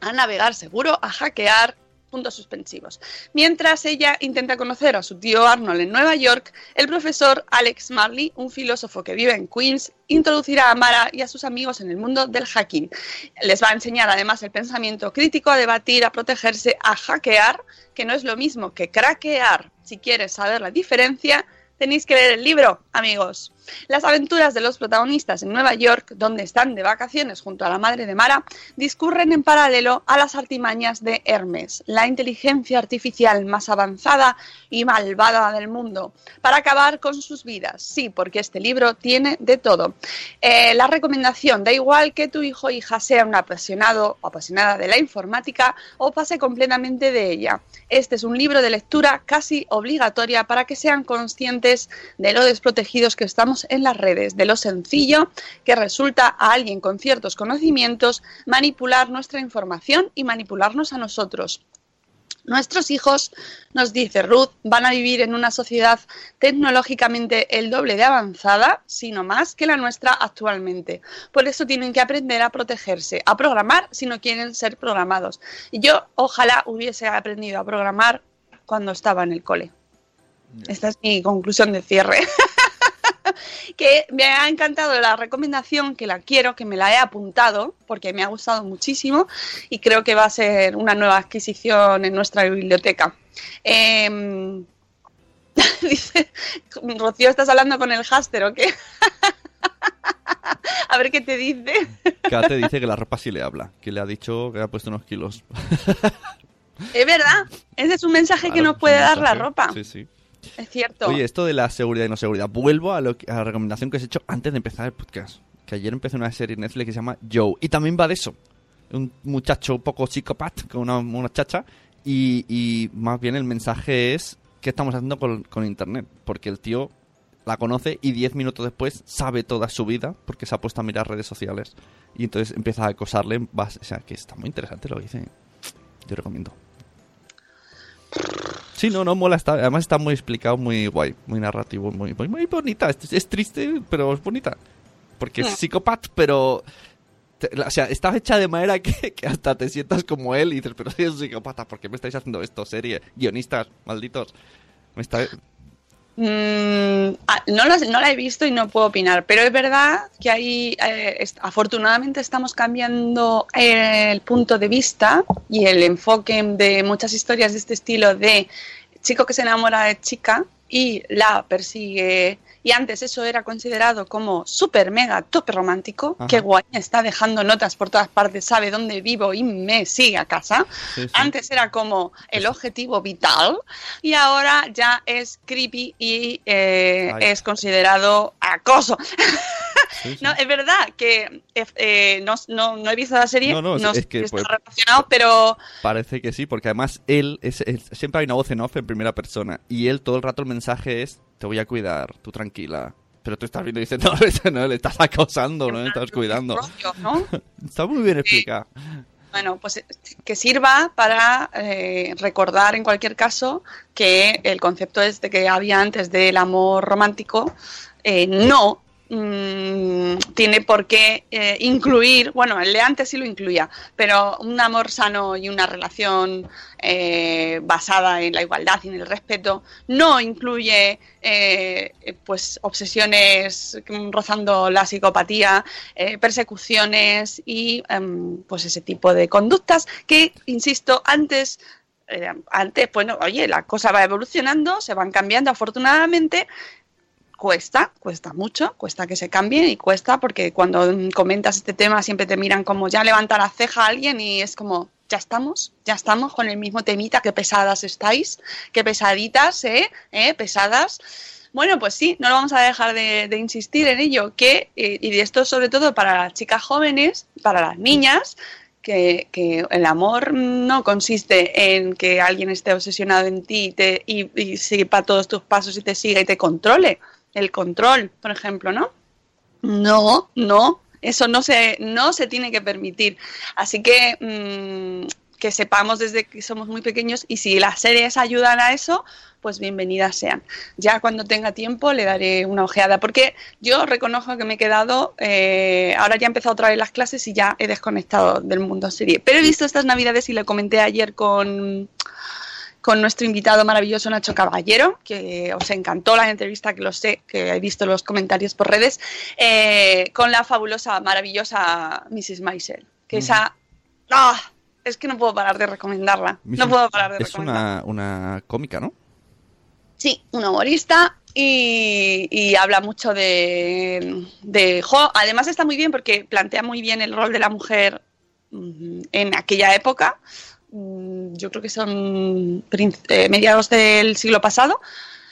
a navegar seguro, a hackear, puntos suspensivos. Mientras ella intenta conocer a su tío Arnold en Nueva York, el profesor Alex Marley, un filósofo que vive en Queens, introducirá a Mara y a sus amigos en el mundo del hacking. Les va a enseñar además el pensamiento crítico, a debatir, a protegerse, a hackear, que no es lo mismo que craquear. Si quieres saber la diferencia, tenéis que leer el libro, amigos. Las aventuras de los protagonistas en Nueva York, donde están de vacaciones junto a la madre de Mara, discurren en paralelo a las artimañas de Hermes, la inteligencia artificial más avanzada y malvada del mundo, para acabar con sus vidas. Sí, porque este libro tiene de todo. Eh, la recomendación, da igual que tu hijo o hija sea un apasionado o apasionada de la informática o pase completamente de ella. Este es un libro de lectura casi obligatoria para que sean conscientes de lo desprotegidos que estamos en las redes, de lo sencillo que resulta a alguien con ciertos conocimientos manipular nuestra información y manipularnos a nosotros. Nuestros hijos, nos dice Ruth, van a vivir en una sociedad tecnológicamente el doble de avanzada, sino más que la nuestra actualmente. Por eso tienen que aprender a protegerse, a programar si no quieren ser programados. Y yo ojalá hubiese aprendido a programar cuando estaba en el cole. Esta es mi conclusión de cierre. que me ha encantado la recomendación, que la quiero, que me la he apuntado, porque me ha gustado muchísimo y creo que va a ser una nueva adquisición en nuestra biblioteca. Em, dice, Rocío, ¿estás hablando con el háster o qué? A ver qué te dice. Kate dice que la ropa sí le habla, que le ha dicho que ha puesto unos kilos. Es verdad, ese es un mensaje que nos puede dar la ropa. Sí, sí. Es cierto. Oye, esto de la seguridad y no seguridad. Vuelvo a, lo que- a la recomendación que os he hecho antes de empezar el podcast. Que ayer empecé una serie en Netflix que se llama Joe. Y también va de eso. Un muchacho un poco psicópata con una, una chacha. Y, y más bien el mensaje es qué estamos haciendo con, con Internet. Porque el tío la conoce y 10 minutos después sabe toda su vida porque se ha puesto a mirar redes sociales. Y entonces empieza a acosarle. O sea, que está muy interesante lo que dice. Yo recomiendo. Sí, no, no mola. Está, además está muy explicado, muy guay, muy narrativo, muy, muy, muy bonita. Es, es triste, pero es bonita. Porque es Mm. psicópata, pero... te- o sea, está hecha de manera que, que hasta te sientas como él y dices, pero soy un psicópata, ¿por qué me estáis haciendo esto? Serie, guionistas, malditos. Me está... Mm, ah, no, no la he visto y no puedo opinar, pero es verdad que ahí, eh, afortunadamente, estamos cambiando el punto de vista y el enfoque de muchas historias de este estilo de chico que se enamora de chica y la persigue. Y antes eso era considerado como súper mega tope romántico. Ajá. Que guay, está dejando notas por todas partes, sabe dónde vivo y me sigue a casa. Sí, sí. Antes era como el objetivo vital y ahora ya es creepy y eh, es considerado acoso. Sí, sí. No, es verdad que eh, eh, no, no- no he visto la serie, No, no, no, es- es sé que, está pues- relacionado, pero Parece que sí, porque además él, es, es- siempre hay una voz en off en primera persona. Y él todo el rato el mensaje es, te voy a cuidar, tú tranquila. Pero tú estás viendo y dices, no, no, le estás acosando, no le estás cuidando. Está muy bien explicado. Bueno, pues eh, que sirva para eh, recordar en cualquier caso que el concepto este que había antes del amor romántico eh, no mm, tiene por qué eh, incluir, bueno, el de antes sí lo incluía, pero un amor sano y una relación eh, basada en la igualdad y en el respeto no incluye eh, pues obsesiones mm, rozando la psicopatía, eh, persecuciones y em, pues ese tipo de conductas que, insisto, antes antes, bueno, oye, la cosa va evolucionando, se van cambiando afortunadamente. Cuesta, cuesta mucho, cuesta que se cambie y cuesta porque cuando comentas este tema siempre te miran como ya levanta la ceja a alguien y es como, ya estamos, ya estamos con el mismo temita, qué pesadas estáis, qué pesaditas, ¿eh? ¿Eh? Pesadas. Bueno, pues sí, no lo vamos a dejar de, insistir en ello, que, eh, y de esto sobre todo para las chicas jóvenes, para las niñas, que, que el amor no consiste en que alguien esté obsesionado en ti y, te, y, y todos tus pasos y te siga y te controle. El control, por ejemplo, ¿no? No, no, eso no se, no se tiene que permitir. Así que mm, que sepamos desde que somos muy pequeños y si las series ayudan a eso, pues bienvenidas sean. Ya cuando tenga tiempo le daré una ojeada, porque yo reconozco que me he quedado, eh, ahora ya he empezado otra vez las clases y ya he desconectado del mundo serie. Pero he visto estas navidades y le comenté ayer con con nuestro invitado maravilloso Nacho Caballero, que os encantó la entrevista, que lo sé, que he visto los comentarios por redes, eh, con la fabulosa, maravillosa Mrs. Maisel. Que esa... ¡Ah! es que no puedo parar de recomendarla. No puedo parar de Es recomendarla. una, una cómica, ¿no? Sí, un humorista y, y habla mucho de, de... jo, además está muy bien porque plantea muy bien el rol de la mujer mm, en aquella época. Mm, Yo creo que son eh, mediados del siglo pasado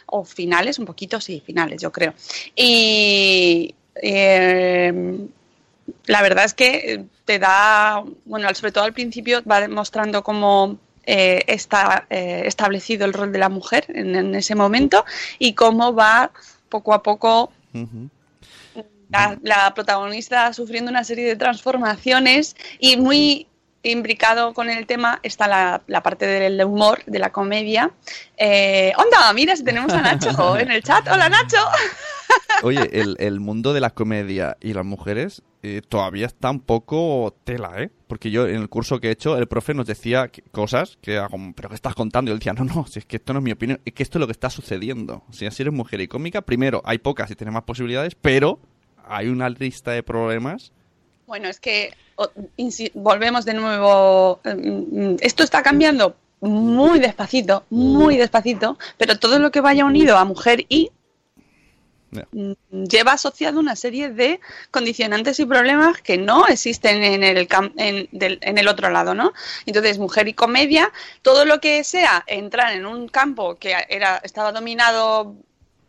o finales, un poquito, sí, finales, yo creo. Y eh, la verdad es que te da, bueno, sobre todo al principio va demostrando cómo eh, está eh, establecido el rol de la mujer en, en ese momento y cómo va poco a poco la protagonista sufriendo una serie de transformaciones y muy imbricado con el tema está la, la parte del humor, de la comedia. Eh, ¡Onda! Mira, si tenemos a Nacho en el chat. ¡Hola, Nacho! Oye, el, el mundo de la comedia y las mujeres eh, todavía está un poco tela, ¿eh? Porque yo en el curso que he hecho, el profe nos decía que- cosas que era como, ¿pero qué estás contando? Y él decía, no, no, si es que esto no es mi opinión, es que esto es lo que está sucediendo. Si así eres mujer y cómica, primero, hay pocas y tienes más posibilidades, pero hay una lista de problemas. Bueno, es que volvemos de nuevo. mm, Esto está cambiando muy despacito, muy despacito, pero todo lo que vaya unido a mujer y mm, lleva asociado una serie de condicionantes y problemas que no existen en el, en, del- en el otro lado, ¿no? Entonces, mujer y comedia, todo lo que sea entrar en un campo que era, estaba dominado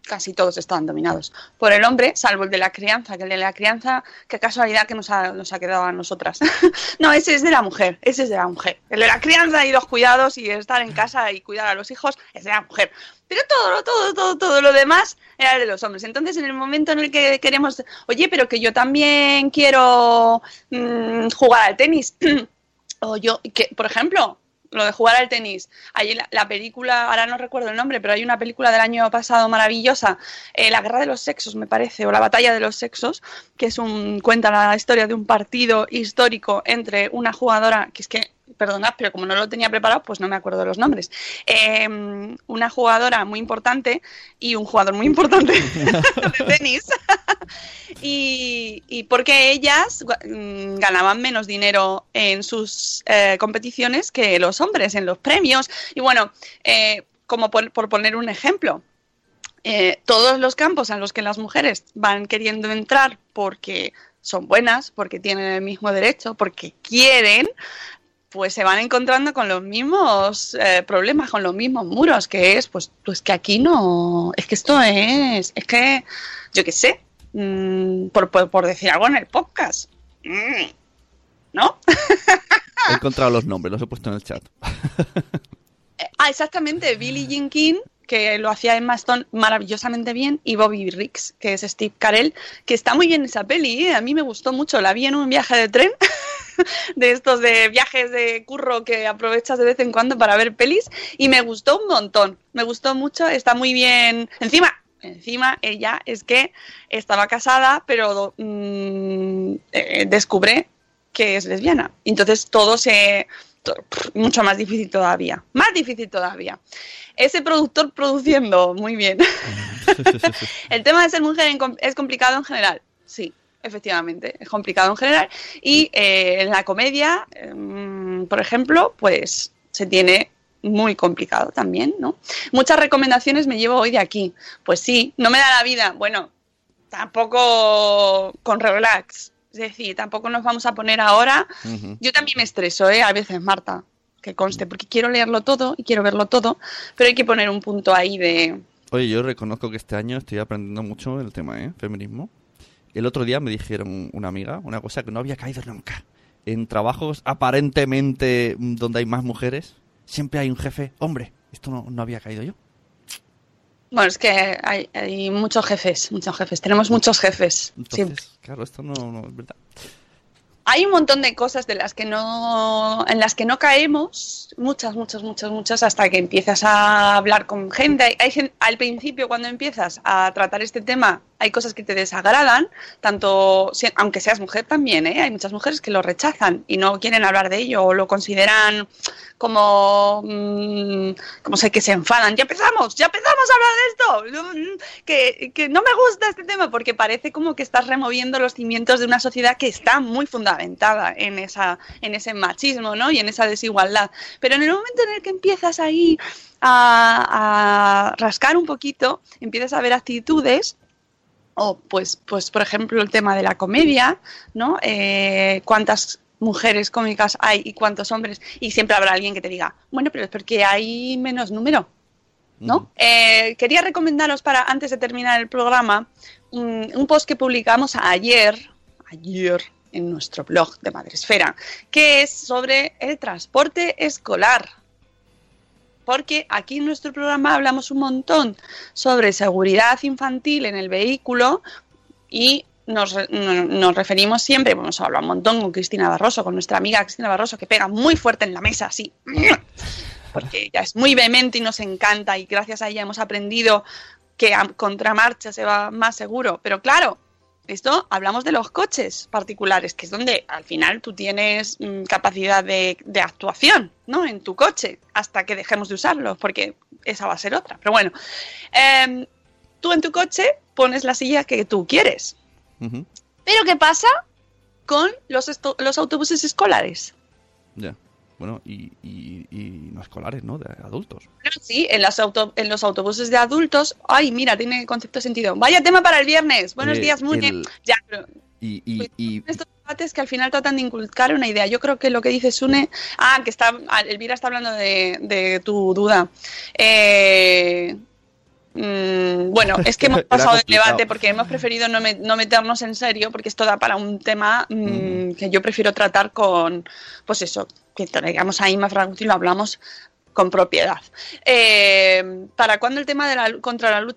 casi todos estaban dominados por el hombre, salvo el de la crianza, que el de la crianza, qué casualidad que nos ha, nos ha quedado a nosotras. no, ese es de la mujer, ese es de la mujer. El de la crianza y los cuidados y estar en casa y cuidar a los hijos es de la mujer. Pero todo, todo, todo, todo lo demás era de los hombres. Entonces, en el momento en el que queremos, oye, pero que yo también quiero mm, jugar al tenis, o yo, que, por ejemplo, lo de jugar al tenis. Hay la, la película, ahora no recuerdo el nombre, pero hay una película del año pasado maravillosa, eh, La Guerra de los Sexos, me parece, o La Batalla de los Sexos, que es un cuenta la historia de un partido histórico entre una jugadora, que es que, perdonad, pero como no lo tenía preparado, pues no me acuerdo los nombres. Eh, una jugadora muy importante y un jugador muy importante de tenis. y, porque ellas mm, ganaban menos dinero en sus eh, competiciones que los hombres en los premios. Y bueno, eh, como por, poner un ejemplo, eh, todos los campos en los que las mujeres van queriendo entrar porque son buenas, porque tienen el mismo derecho, porque quieren, pues se van encontrando con los mismos eh, problemas, con los mismos muros, que es, pues, pues que aquí no, es que esto es, es que, yo qué sé, mm, por, por, por decir algo en el podcast, mm, ¿no? He encontrado los nombres, los he puesto en el chat. Eh, Ah, exactamente, Billie Jean King, que lo hacía Emma Stone maravillosamente bien, y Bobby Riggs, que es Steve Carell, que está muy bien esa peli, ¿eh? a mí me gustó mucho, la vi en un viaje de tren, de estos de viajes de curro que aprovechas de vez en cuando para ver pelis, y me gustó un montón, me gustó mucho, está muy bien, encima... Encima, ella es que estaba casada, pero mm, eh, descubre que es lesbiana. Entonces todo se... mucho más difícil todavía. Más difícil todavía. Ese productor produciendo, muy bien. El tema de ser mujer es complicado en general. Sí, efectivamente, es complicado en general. Y eh, en la comedia, em, por ejemplo, pues se tiene muy complicado también, ¿no? Muchas recomendaciones me llevo hoy de aquí. Pues sí, no me da la vida. Bueno, tampoco con relax. Es decir, tampoco nos vamos a poner ahora. Yo también me estreso, ¿eh? A veces, Marta, que conste, porque quiero leerlo todo y quiero verlo todo, pero hay que poner un punto ahí de... Oye, yo reconozco que este año estoy aprendiendo mucho el tema, ¿eh? Feminismo. El otro día me dijeron una amiga una cosa que no había caído nunca. En trabajos aparentemente donde hay más mujeres, siempre hay un jefe hombre. Esto no, no había caído yo. Bueno, es que hay, hay muchos jefes, muchos jefes. Tenemos muchos jefes. Entonces, siempre. Claro, esto no, es verdad. Hay un montón de cosas de las que no, en las que no caemos, muchas, muchas, muchas, muchas, hasta que empiezas a hablar con gente. Hay, al principio, cuando empiezas a tratar este tema, hay cosas que te desagradan, tanto, aunque seas mujer también, ¿eh? hay muchas mujeres que lo rechazan y no quieren hablar de ello o lo consideran como, mm, como sé que se enfadan. Ya empezamos, ya empezamos a hablar de esto, Mm, que, que no me gusta este tema porque parece como que estás removiendo los cimientos de una sociedad que está muy fundamentada en, esa, en ese machismo ¿no? y en esa desigualdad. Pero en el momento en el que empiezas ahí a, a rascar un poquito, empiezas a ver actitudes o pues, pues por ejemplo el tema de la comedia, ¿no? Eh, ¿Cuántas mujeres cómicas hay y cuántos hombres? Y siempre habrá alguien que te diga, bueno, pero es porque hay menos número, ¿no? Eh, quería recomendaros para, antes de terminar el programa, un, un post que publicamos ayer, ayer, en nuestro blog de Madresfera, que es sobre el transporte escolar. Porque aquí en nuestro programa hablamos un montón sobre seguridad infantil en el vehículo y nos, nos referimos siempre, hemos hablado un montón con Cristina Barroso, con nuestra amiga Cristina Barroso, que pega muy fuerte en la mesa, así, porque ella es muy vehemente y nos encanta y gracias a ella hemos aprendido que a contramarcha se va más seguro. Pero claro, esto hablamos de los coches particulares, que es donde al final tú tienes mm, capacidad de, de actuación, ¿no? En tu coche, hasta que dejemos de usarlo, porque esa va a ser otra. Pero bueno, em, tú en tu coche pones la silla que tú quieres. Pero ¿qué pasa con los, los autobuses escolares? Ya. Bueno, y, y, y no escolares, ¿no? De adultos. Sí, en, las auto- en los autobuses de adultos. Ay, mira, tiene concepto de sentido. Vaya tema para el viernes. Buenos Eh, días, Mune. el- Ya, pero Y, y, y- estos debates que al final tratan de inculcar una idea. Yo creo que lo que dice Sune. Ah, que está. Elvira está hablando de, de tu duda. Eh, mm, bueno, es que hemos pasado del debate porque hemos preferido no, me- no meternos en serio, porque esto da para un tema mm, que yo prefiero tratar con. Pues eso, que traigamos ahí más fragmentos y lo hablamos con propiedad. Eh, ¿Para cuándo el tema de la contra la luz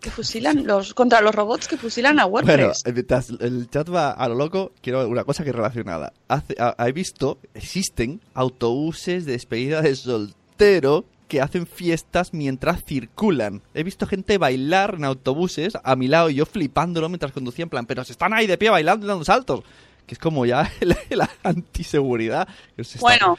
que fusilan los contra los robots que fusilan a Bueno, WordPress? eh, mientras el chat va a lo loco, quiero una cosa que es relacionada. Hace, he visto, existen autobuses de despedida de soltero que hacen fiestas mientras circulan. He visto gente bailar en autobuses a mi lado y yo flipándolo mientras conducía en plan, pero se están ahí de pie bailando y dando saltos. Que es como ya la, antiseguridad. Bueno,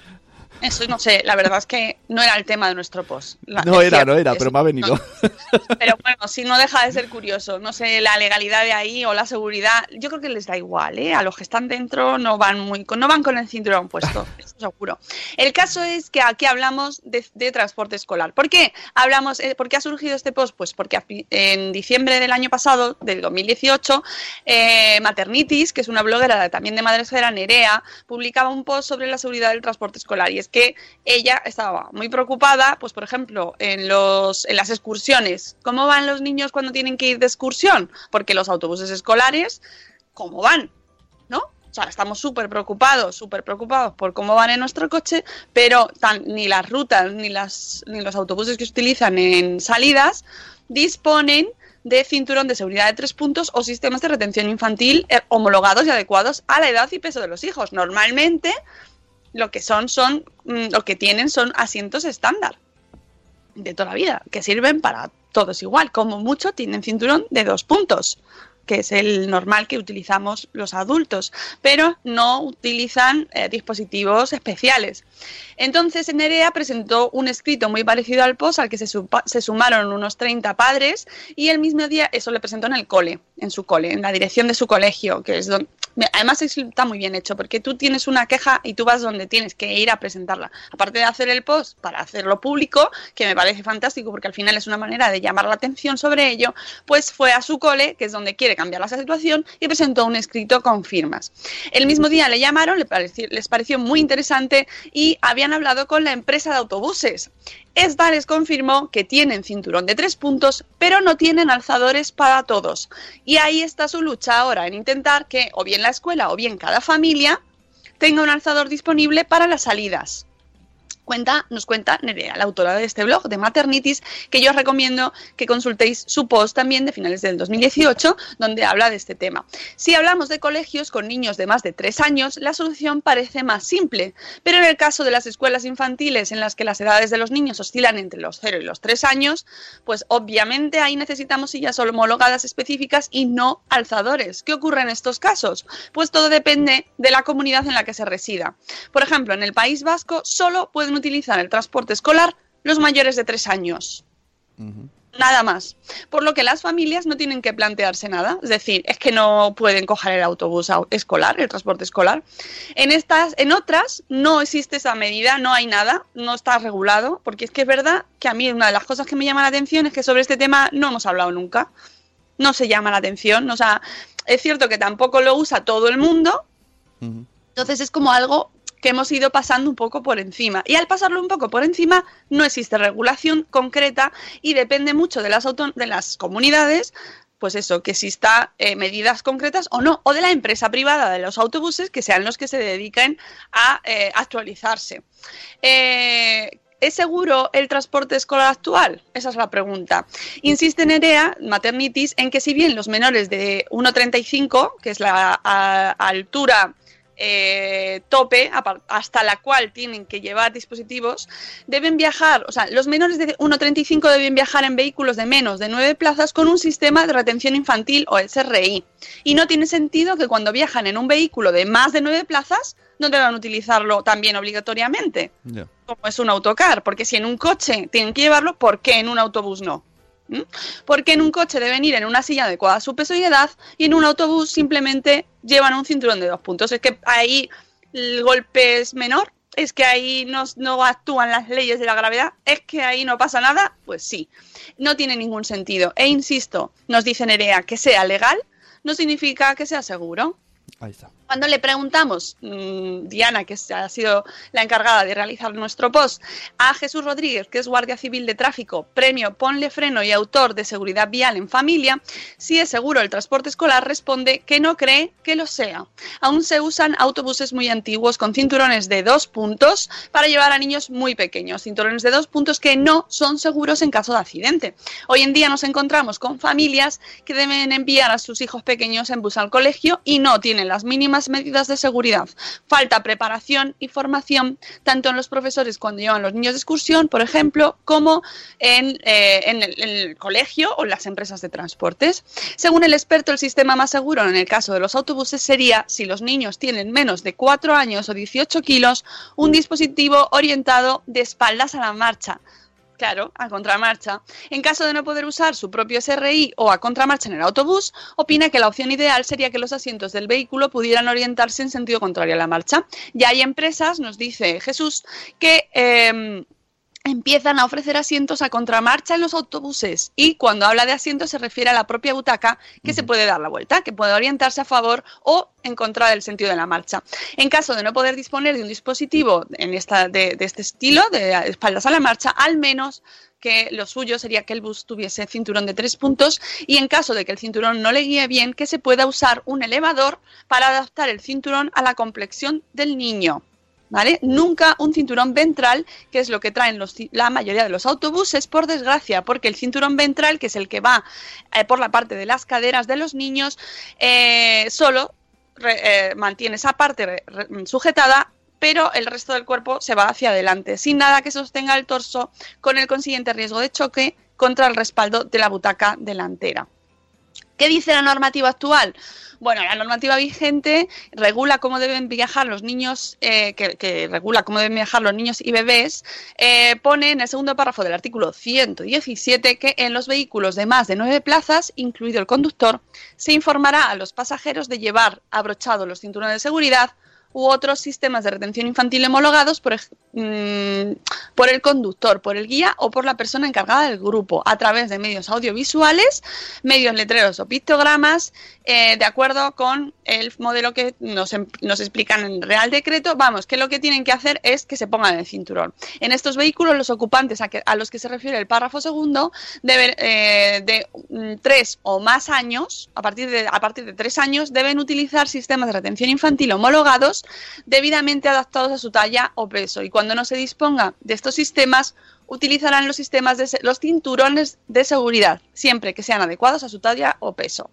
eso no sé, la verdad es que no era el tema de nuestro post. La- No era, cierto, no era, pero me ha venido. no, pero bueno, si no deja de ser curioso, no sé, la legalidad de ahí o la seguridad, yo creo que les da igual, ¿eh? A los que están dentro no van muy, con- no van con el cinturón puesto, eso seguro. El caso es que aquí hablamos de, de transporte escolar. ¿Por qué hablamos, eh, por qué ha surgido este post? Pues porque en diciembre del año pasado, del 2018, eh, Maternitis, que es una bloguera también de Madresfera, Nerea, publicaba un post sobre la seguridad del transporte escolar y es que ella estaba muy preocupada, pues por ejemplo, en, los, en las excursiones. ¿Cómo van los niños cuando tienen que ir de excursión? Porque los autobuses escolares, ¿cómo van? ¿No? O sea, estamos súper preocupados, súper preocupados por cómo van en nuestro coche, pero ni las rutas ni, las, ni los autobuses que se utilizan en salidas disponen de cinturón de seguridad de tres puntos o sistemas de retención infantil eh, homologados y adecuados a la edad y peso de los hijos. Normalmente lo que son son mm, lo que tienen son asientos estándar de toda la vida que sirven para todos igual como mucho tienen cinturón de dos puntos que es el normal que utilizamos los adultos, pero no utilizan eh, dispositivos especiales. Entonces, Nerea presentó un escrito muy parecido al post al que se, se sumaron unos 30 padres y el mismo día eso le presentó en el cole, en su cole, en la dirección de su colegio, que es donde... Además es- está muy bien hecho porque tú tienes una queja y tú vas donde tienes que ir a presentarla. Aparte de hacer el post para hacerlo público, que me parece fantástico porque al final es una manera de llamar la atención sobre ello, pues fue a su cole, que es donde quiere cambiar la situación, y presentó un escrito con firmas. El mismo día le llamaron, les pareció muy interesante y habían hablado con la empresa de autobuses. Esta les confirmó que tienen cinturón de tres puntos, pero no tienen alzadores para todos. Y ahí está su lucha ahora, en intentar que o bien la escuela o bien cada familia tenga un alzador disponible para las salidas. Nos cuenta Nerea, la autora de este blog de Maternitis, que yo os recomiendo que consultéis su post también de finales del 2018, donde habla de este tema. Si hablamos de colegios con niños de más de tres años, la solución parece más simple, pero en el caso de las escuelas infantiles en las que las edades de los niños oscilan entre los 0 y los 3 años, pues obviamente ahí necesitamos sillas homologadas específicas y no alzadores. ¿Qué ocurre en estos casos? Pues todo depende de la comunidad en la que se resida. Por ejemplo, en el País Vasco solo pueden utilizar el transporte escolar los mayores de 3 años. Nada más. Por lo que las familias no tienen que plantearse nada. Es decir, es que no pueden coger el autobús au- escolar, el transporte escolar. En estas, en otras, no existe esa medida, no hay nada, no está regulado, porque es que es verdad que a mí una de las cosas que me llama la atención es que sobre este tema no hemos hablado nunca. No se llama la atención. O sea, es cierto que tampoco lo usa todo el mundo, entonces es como algo que hemos ido pasando un poco por encima. Y al pasarlo un poco por encima, no existe regulación concreta y depende mucho de las, de las comunidades, pues eso, que exista eh, medidas concretas o no, o de la empresa privada de los autobuses, que sean los que se dediquen a eh, actualizarse. Eh, ¿Es seguro el transporte escolar actual? Esa es la pregunta. Insiste Nerea, Maternitis, en que si bien los menores de 1,35, que es la a- altura eh, tope hasta la cual tienen que llevar dispositivos, deben viajar, o sea, los menores de 1,35 deben viajar en vehículos de menos de 9 plazas con un sistema de retención infantil o SRI. Y no tiene sentido que cuando viajan en un vehículo de más de 9 plazas no deban utilizarlo también obligatoriamente como es un autocar, porque si en un coche tienen que llevarlo, ¿por qué en un autobús no? Porque en un coche deben ir en una silla adecuada a su peso y edad y en un autobús simplemente llevan un cinturón de dos puntos. Es que ahí el golpe es menor, es que ahí no, no actúan las leyes de la gravedad, es que ahí no pasa nada, pues sí, no tiene ningún sentido. E insisto, nos dice Nerea que sea legal no significa que sea seguro. Ahí está. Cuando le preguntamos, mmm, Diana, que ha sido la encargada de realizar nuestro post, a Jesús Rodríguez, que es guardia civil de tráfico, premio Ponle Freno y autor de Seguridad Vial en Familia, si es seguro el transporte escolar, responde que no cree que lo sea. Aún se usan autobuses muy antiguos con cinturones de dos puntos para llevar a niños muy pequeños, cinturones de dos puntos que no son seguros en caso de accidente. Hoy en día nos encontramos con familias que deben enviar a sus hijos pequeños en bus al colegio y no tienen las mínimas medidas de seguridad. Falta preparación y formación tanto en los profesores cuando llevan los niños de excursión, por ejemplo, como en, eh, en, el, colegio o en las empresas de transportes. Según el experto, el sistema más seguro en el caso de los autobuses sería, si los niños tienen menos de 4 años o 18 kilos, un dispositivo orientado de espaldas a la marcha claro, a contramarcha. En caso de no poder usar su propio SRI o a contramarcha en el autobús, opina que la opción ideal sería que los asientos del vehículo pudieran orientarse en sentido contrario a la marcha. Ya hay empresas, nos dice Jesús, que... Eh, empiezan a ofrecer asientos a contramarcha en los autobuses y cuando habla de asientos se refiere a la propia butaca que uh -huh. se puede dar la vuelta, que puede orientarse a favor o en contra del sentido de la marcha. En caso de no poder disponer de un dispositivo en esta, de, de este estilo, de espaldas a la marcha, al menos que lo suyo sería que el bus tuviese cinturón de tres puntos y en caso de que el cinturón no le guíe bien, que se pueda usar un elevador para adaptar el cinturón a la complexión del niño. ¿Vale? Nunca un cinturón ventral, que es lo que traen la mayoría de los autobuses, por desgracia, porque el cinturón ventral, que es el que va eh, por la parte de las caderas de los niños, eh, solo re, eh, mantiene esa parte re, sujetada pero el resto del cuerpo se va hacia adelante, sin nada que sostenga el torso, con el consiguiente riesgo de choque contra el respaldo de la butaca delantera. ¿Qué dice la normativa actual? Bueno, la normativa vigente regula cómo deben viajar los niños, eh, que, regula cómo deben viajar los niños y bebés, eh, pone en el segundo párrafo del artículo 117 que en los vehículos de más de nueve plazas, incluido el conductor, se informará a los pasajeros de llevar abrochados los cinturones de seguridad u otros sistemas de retención infantil homologados por, mmm, por, el conductor, por el guía o por la persona encargada del grupo, a través de medios audiovisuales, medios letreros o pictogramas, eh, de acuerdo con el modelo que nos, nos, explican en Real Decreto. Vamos, que lo que tienen que hacer es que se pongan el cinturón. En estos vehículos, los ocupantes a, que, a los que se refiere el párrafo segundo, deben, eh, de mm, tres o más años, a partir, de, a partir de tres años, deben utilizar sistemas de retención infantil homologados debidamente adaptados a su talla o peso. Y cuando no se disponga de estos sistemas, utilizarán los sistemas los cinturones de seguridad, siempre que sean adecuados a su talla o peso.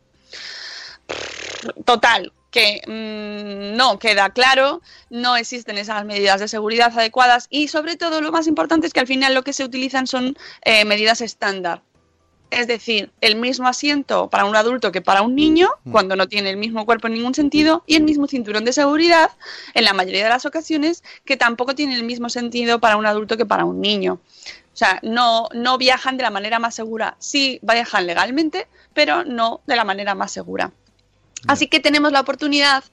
Total, que mmm, no queda claro, no existen esas medidas de seguridad adecuadas y sobre todo lo más importante es que al final lo que se utilizan son eh, medidas estándar. Es decir, el mismo asiento para un adulto que para un niño, cuando no tiene el mismo cuerpo en ningún sentido, y el mismo cinturón de seguridad, en la mayoría de las ocasiones, que tampoco tiene el mismo sentido para un adulto que para un niño. O sea, no, no viajan de la manera más segura. Sí viajan legalmente, pero no de la manera más segura. Así que tenemos la oportunidad,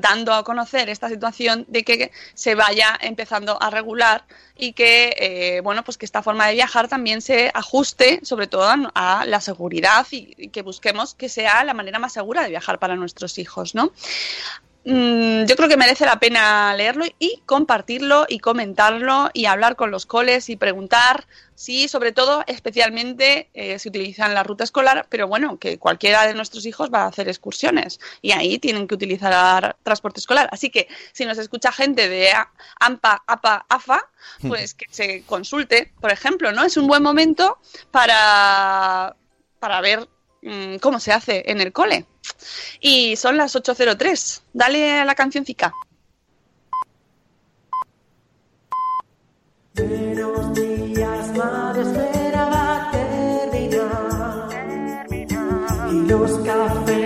dando a conocer esta situación, de que se vaya empezando a regular y que, eh, bueno, pues que esta forma de viajar también se ajuste, sobre todo a la seguridad y, y que busquemos que sea la manera más segura de viajar para nuestros hijos, ¿no? Mm, yo creo que merece la pena leerlo y compartirlo y comentarlo y hablar con los coles y preguntar si, sobre todo, especialmente eh, se utilizan la ruta escolar, pero bueno, que cualquiera de nuestros hijos va a hacer excursiones y ahí tienen que utilizar transporte escolar. Así que si nos escucha gente de AMPA, APA, AFA, pues que se consulte, por ejemplo, ¿no? Es un buen momento para, para ver cómo se hace en el cole. Y son las 8.03. Dale a la cancioncica. Días, terminar. Y los cafés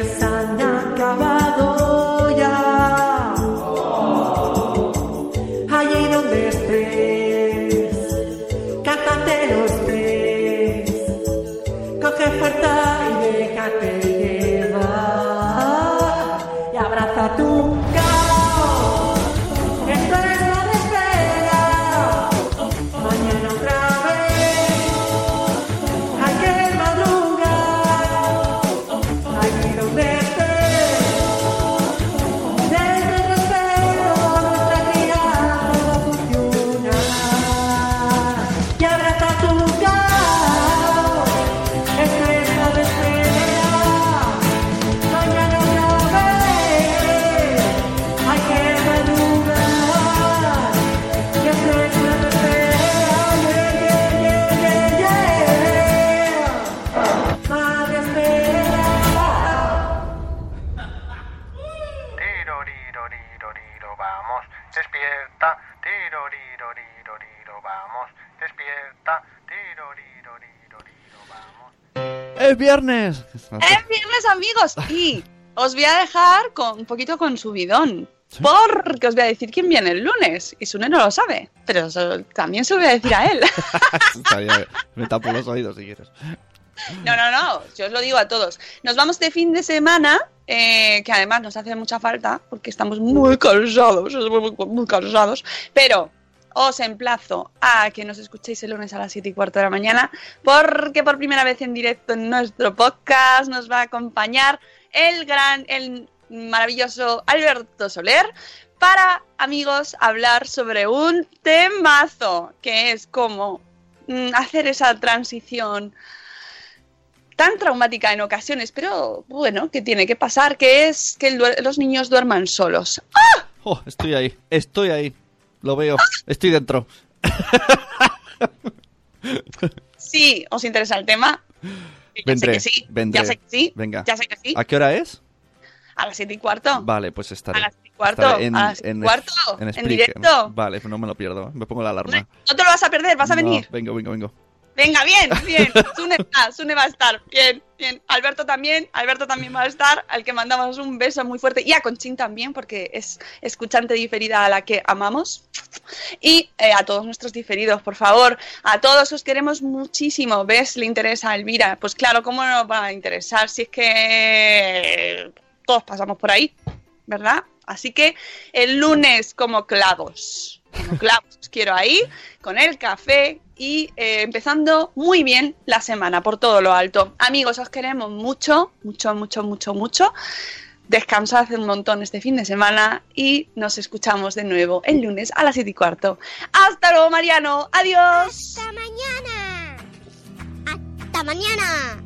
viernes! ¡Es viernes, amigos! Y os voy a dejar con, un poquito con subidón. Porque os voy a decir quién viene el lunes. Y Sune no lo sabe. Pero eso también se lo voy a decir a él. Me tapo los oídos si quieres. No, no, no, yo os lo digo a todos. Nos vamos de fin de semana, eh, que además nos hace mucha falta, porque estamos muy cansados, muy, muy- muy cansados, pero os emplazo a que nos escuchéis el lunes a las 7 y cuarto de la mañana, porque por primera vez en directo en nuestro podcast nos va a acompañar el gran, el maravilloso Alberto Soler, para, amigos, hablar sobre un temazo, que es como mm, hacer esa transición tan traumática en ocasiones, pero bueno, que tiene que pasar, que es que los niños duerman solos. Oh, estoy ahí, estoy ahí. Lo veo, estoy dentro. Sí, os interesa el tema. Ya Vendré, sé que sí, vendré. ya sé que sí, Venga. ya sé que sí. ¿A qué hora es? A las siete y cuarto. Vale, pues estaré. A las siete y cuarto, en, a las siete y en- cuarto, en directo. Vale, pues no me lo pierdo. Me pongo la alarma. No te lo vas a perder, vas a No, venir. vengo, vengo, vengo. Venga, bien, bien. Sune va, Sune va a estar. Bien, bien. Alberto también, Alberto también va a estar, al que mandamos un beso muy fuerte. Y a Conchín también, porque es escuchante diferida a la que amamos. Y eh, a todos nuestros diferidos, por favor. A todos os queremos muchísimo. ¿Ves? Le interesa a Elvira. Pues claro, ¿cómo no nos va a interesar si es que todos pasamos por ahí? ¿Verdad? Así que el lunes como clavos. Como clavos. Os quiero ahí, con el café y eh, empezando muy bien la semana por todo lo alto. Amigos, os queremos mucho, mucho, mucho, mucho, mucho. Descansad un montón este fin de semana y nos escuchamos de nuevo el lunes a las 7 y cuarto. Hasta luego, Mariano. Adiós. Hasta mañana. Hasta mañana.